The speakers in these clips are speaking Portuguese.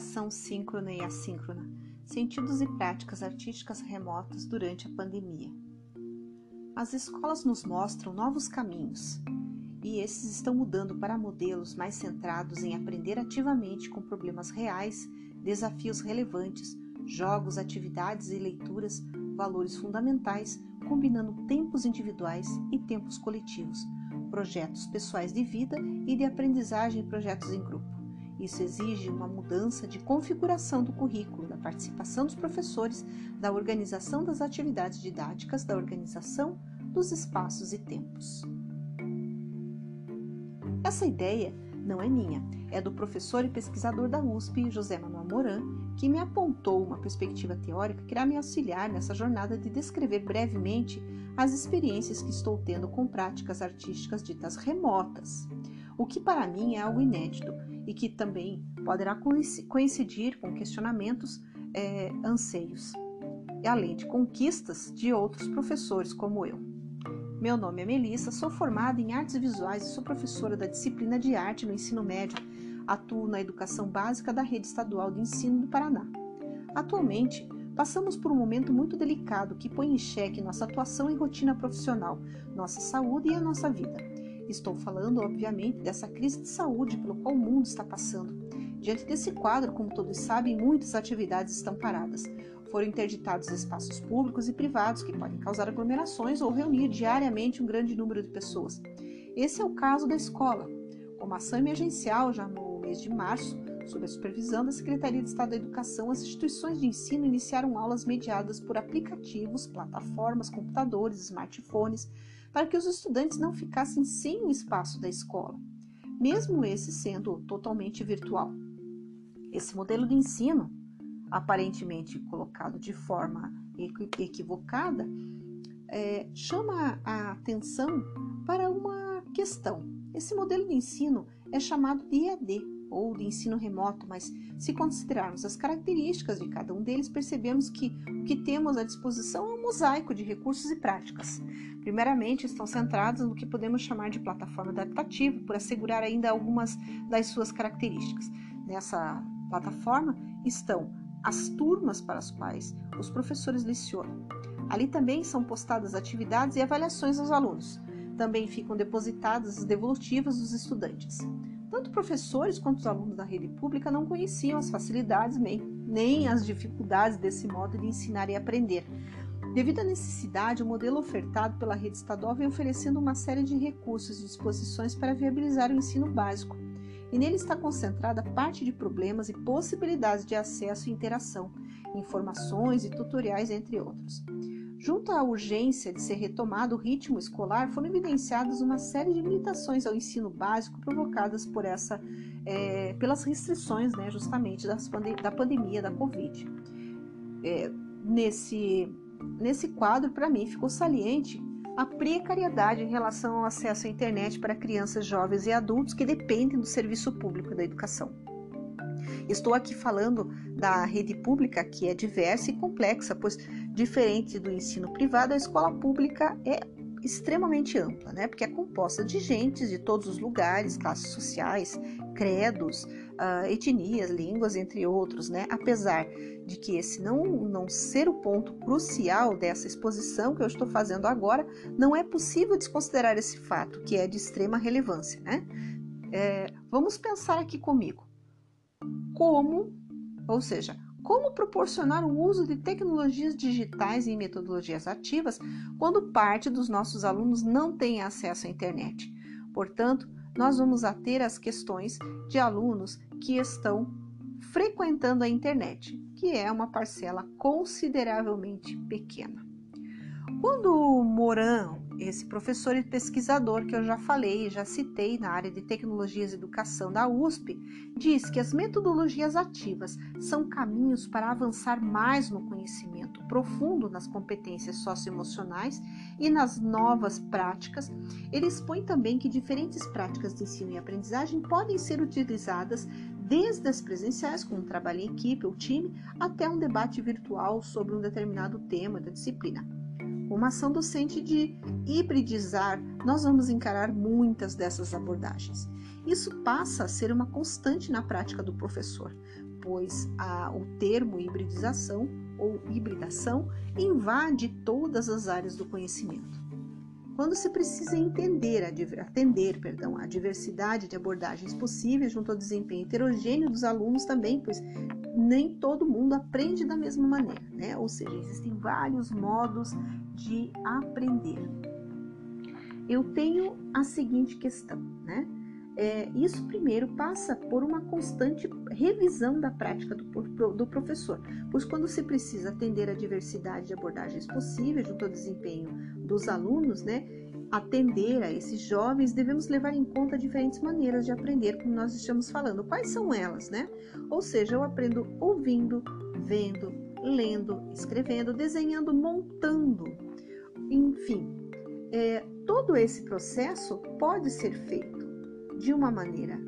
Educação síncrona e assíncrona. Sentidos e práticas artísticas remotas durante a pandemia. As escolas nos mostram novos caminhos, e esses estão mudando para modelos mais centrados em aprender ativamente com problemas reais, desafios relevantes, jogos, atividades e leituras, valores fundamentais, combinando tempos individuais e tempos coletivos, projetos pessoais de vida e de aprendizagem e projetos em grupo. Isso exige uma mudança de configuração do currículo, da participação dos professores, da organização das atividades didáticas, da organização dos espaços e tempos. Essa ideia não é minha, é do professor e pesquisador da USP, José Manuel Moran, que me apontou uma perspectiva teórica que irá me auxiliar nessa jornada de descrever brevemente as experiências que estou tendo com práticas artísticas ditas remotas, o que para mim é algo inédito e que também poderá coincidir com questionamentos, é, anseios, além de conquistas de outros professores como eu. Meu nome é Melissa, sou formada em artes visuais e sou professora da disciplina de arte no ensino médio. Atuo na educação básica da rede estadual de ensino do Paraná. Atualmente, passamos por um momento muito delicado que põe em xeque nossa atuação e rotina profissional, nossa saúde e a nossa vida. Estou falando, obviamente, dessa crise de saúde pelo qual o mundo está passando. Diante desse quadro, como todos sabem, muitas atividades estão paradas. Foram interditados espaços públicos e privados que podem causar aglomerações ou reunir diariamente um grande número de pessoas. Esse é o caso da escola. Como ação emergencial, já no mês de março, sob a supervisão da Secretaria de Estado da Educação, as instituições de ensino iniciaram aulas mediadas por aplicativos, plataformas, computadores, smartphones, para que os estudantes não ficassem sem o espaço da escola, mesmo esse sendo totalmente virtual. Esse modelo de ensino, aparentemente colocado de forma equivocada, é, chama a atenção para uma questão. Esse modelo de ensino é chamado de EAD, ou de ensino remoto, mas se considerarmos as características de cada um deles, percebemos que o que temos à disposição é um mosaico de recursos e práticas. Primeiramente, estão centrados no que podemos chamar de plataforma adaptativa, por assegurar ainda algumas das suas características. Nessa plataforma estão as turmas para as quais os professores lecionam. Ali também são postadas atividades e avaliações aos alunos. Também ficam depositadas as devolutivas dos estudantes. Tanto professores quanto os alunos da rede pública não conheciam as facilidades nem as dificuldades desse modo de ensinar e aprender. Devido à necessidade, o modelo ofertado pela rede estadual vem oferecendo uma série de recursos e disposições para viabilizar o ensino básico, e nele está concentrada parte de problemas e possibilidades de acesso e interação, informações e tutoriais, entre outros. Junto à urgência de ser retomado o ritmo escolar, foram evidenciadas uma série de limitações ao ensino básico provocadas por essa, é, pelas restrições, né, justamente da pandemia da Covid. É, nesse, nesse quadro, para mim, ficou saliente a precariedade em relação ao acesso à internet para crianças, jovens e adultos que dependem do serviço público da educação. Estou aqui falando da rede pública, que é diversa e complexa, pois, diferente do ensino privado, a escola pública é extremamente ampla, né? Porque é composta de gentes de todos os lugares, classes sociais, credos, uh, etnias, línguas, entre outros, né? Apesar de que esse não, não ser o ponto crucial dessa exposição que eu estou fazendo agora, não é possível desconsiderar esse fato, que é de extrema relevância, né? É, vamos pensar aqui comigo como, ou seja, como proporcionar o uso de tecnologias digitais e metodologias ativas quando parte dos nossos alunos não tem acesso à internet. Portanto, nós vamos ater as questões de alunos que estão frequentando a internet, que é uma parcela consideravelmente pequena. Quando Moran esse professor e pesquisador que eu já falei, já citei na área de tecnologias e educação da USP, diz que as metodologias ativas são caminhos para avançar mais no conhecimento profundo nas competências socioemocionais e nas novas práticas. Ele expõe também que diferentes práticas de ensino e aprendizagem podem ser utilizadas desde as presenciais, como trabalho em equipe ou time, até um debate virtual sobre um determinado tema da disciplina uma ação docente de hibridizar, nós vamos encarar muitas dessas abordagens. Isso passa a ser uma constante na prática do professor, pois a, o termo hibridização ou hibridação invade todas as áreas do conhecimento. Quando se precisa entender, atender perdão, a diversidade de abordagens possíveis junto ao desempenho heterogêneo dos alunos também, pois nem todo mundo aprende da mesma maneira, né? Ou seja, existem vários modos de aprender. Eu tenho a seguinte questão, né? É, isso primeiro passa por uma constante revisão da prática do, do, professor, pois quando se precisa atender a diversidade de abordagens possíveis junto ao desempenho dos alunos, né, atender a esses jovens, devemos levar em conta diferentes maneiras de aprender, como nós estamos falando. Quais são elas, né? Ou seja, eu aprendo ouvindo, vendo, lendo, escrevendo, desenhando, montando, enfim. É, todo esse processo pode ser feito de uma maneira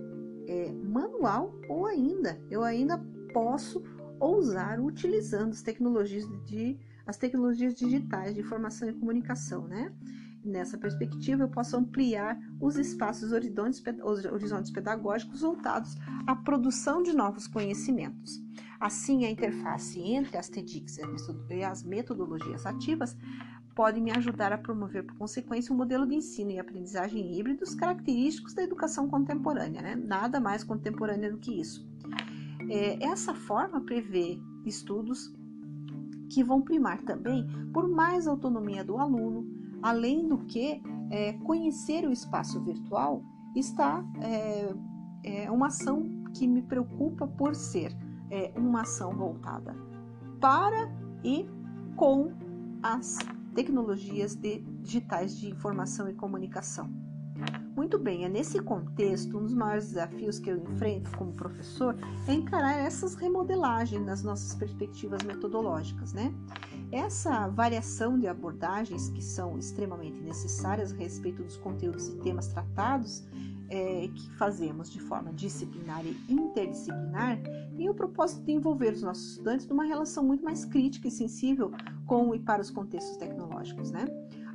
é, manual ou ainda eu ainda posso ousar utilizando as tecnologias de as tecnologias digitais de informação e comunicação, né? Nessa perspectiva, eu posso ampliar os espaços horizontes, horizontes pedagógicos voltados à produção de novos conhecimentos. Assim, a interface entre as TEDx e as metodologias ativas pode me ajudar a promover, por consequência, um modelo de ensino e aprendizagem híbridos característicos da educação contemporânea, né? nada mais contemporânea do que isso. É, essa forma prevê estudos que vão primar também por mais autonomia do aluno, além do que é, conhecer o espaço virtual está é, é, uma ação que me preocupa por ser é, uma ação voltada para e com as tecnologias de, digitais de informação e comunicação. Muito bem, é nesse contexto, um dos maiores desafios que eu enfrento como professor é encarar essas remodelagens nas nossas perspectivas metodológicas, né? Essa variação de abordagens que são extremamente necessárias a respeito dos conteúdos e temas tratados é, que fazemos de forma disciplinar e interdisciplinar tem o propósito de envolver os nossos estudantes numa relação muito mais crítica e sensível com e para os contextos tecnológicos, né?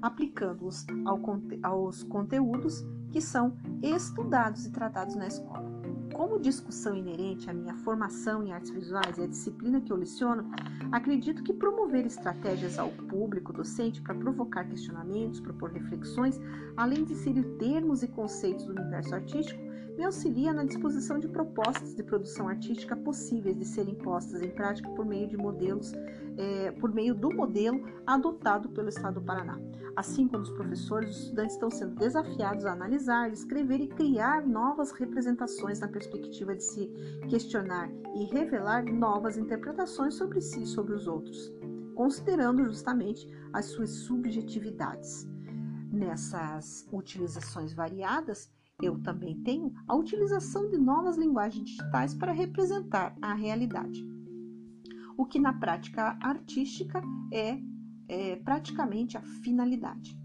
aplicando-os ao, aos conteúdos que são estudados e tratados na escola. Como discussão inerente à minha formação em artes visuais e à disciplina que eu leciono, acredito que promover estratégias ao público docente para provocar questionamentos, propor reflexões, além de inserir termos e conceitos do universo artístico, me auxilia na disposição de propostas de produção artística possíveis de serem postas em prática por meio de modelos, eh, por meio do modelo adotado pelo Estado do Paraná. Assim como os professores, os estudantes estão sendo desafiados a analisar, escrever e criar novas representações na perspectiva de se questionar e revelar novas interpretações sobre si e sobre os outros, considerando justamente as suas subjetividades. Nessas utilizações variadas, eu também tenho a utilização de novas linguagens digitais para representar a realidade. O que na prática artística é é praticamente a finalidade.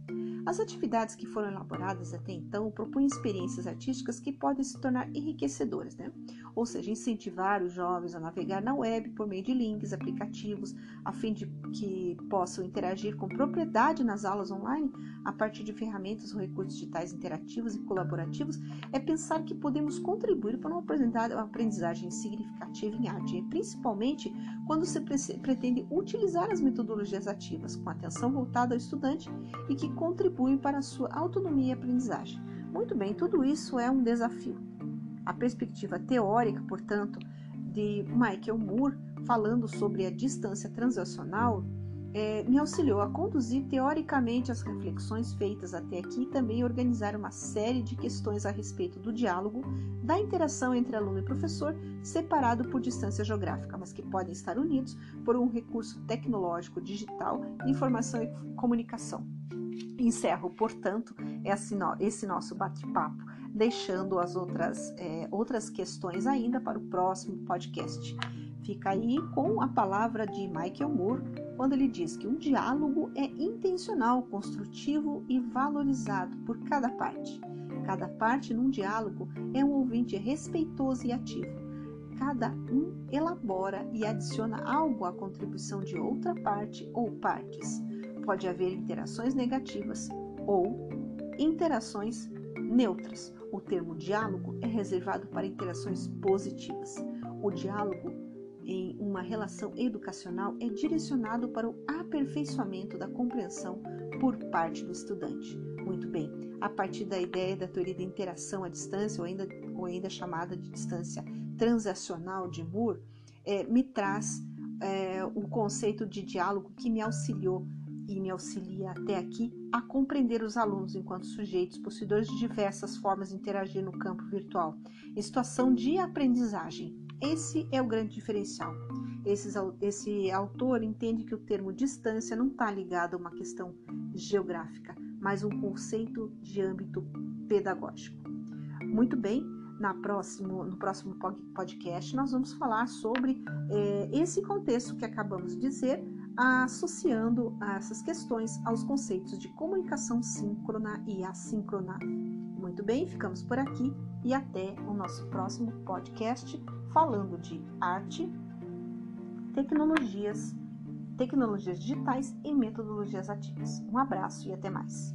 As atividades que foram elaboradas até então propõem experiências artísticas que podem se tornar enriquecedoras, né? ou seja, incentivar os jovens a navegar na web por meio de links, aplicativos, a fim de que possam interagir com propriedade nas aulas online a partir de ferramentas ou recursos digitais interativos e colaborativos, é pensar que podemos contribuir para uma aprendizagem significativa em arte, principalmente quando se pretende utilizar as metodologias ativas com atenção voltada ao estudante e que contribuem para a sua autonomia e aprendizagem. Muito bem, tudo isso é um desafio. A perspectiva teórica, portanto, de Michael Moore, falando sobre a distância transacional, é, me auxiliou a conduzir teoricamente as reflexões feitas até aqui e também organizar uma série de questões a respeito do diálogo, da interação entre aluno e professor, separado por distância geográfica, mas que podem estar unidos por um recurso tecnológico digital informação e comunicação. Encerro, portanto, esse nosso bate-papo, deixando as outras, é, outras questões ainda para o próximo podcast. Fica aí com a palavra de Michael Moore, quando ele diz que um diálogo é intencional, construtivo e valorizado por cada parte. Cada parte num diálogo é um ouvinte respeitoso e ativo. Cada um elabora e adiciona algo à contribuição de outra parte ou partes. Pode haver interações negativas ou interações neutras. O termo diálogo é reservado para interações positivas. O diálogo em uma relação educacional é direcionado para o aperfeiçoamento da compreensão por parte do estudante. Muito bem, a partir da ideia da teoria da interação à distância, ou ainda, ou ainda chamada de distância transacional de Moore, é, me traz é, o conceito de diálogo que me auxiliou e me auxilia até aqui a compreender os alunos enquanto sujeitos possuidores de diversas formas de interagir no campo virtual, em situação de aprendizagem. Esse é o grande diferencial. Esse, esse autor entende que o termo distância não está ligado a uma questão geográfica, mas um conceito de âmbito pedagógico. Muito bem, na próximo, no próximo podcast nós vamos falar sobre é, esse contexto que acabamos de dizer, associando essas questões aos conceitos de comunicação síncrona e assíncrona. Muito bem, ficamos por aqui e até o nosso próximo podcast falando de arte, tecnologias, tecnologias digitais e metodologias ativas. Um abraço e até mais.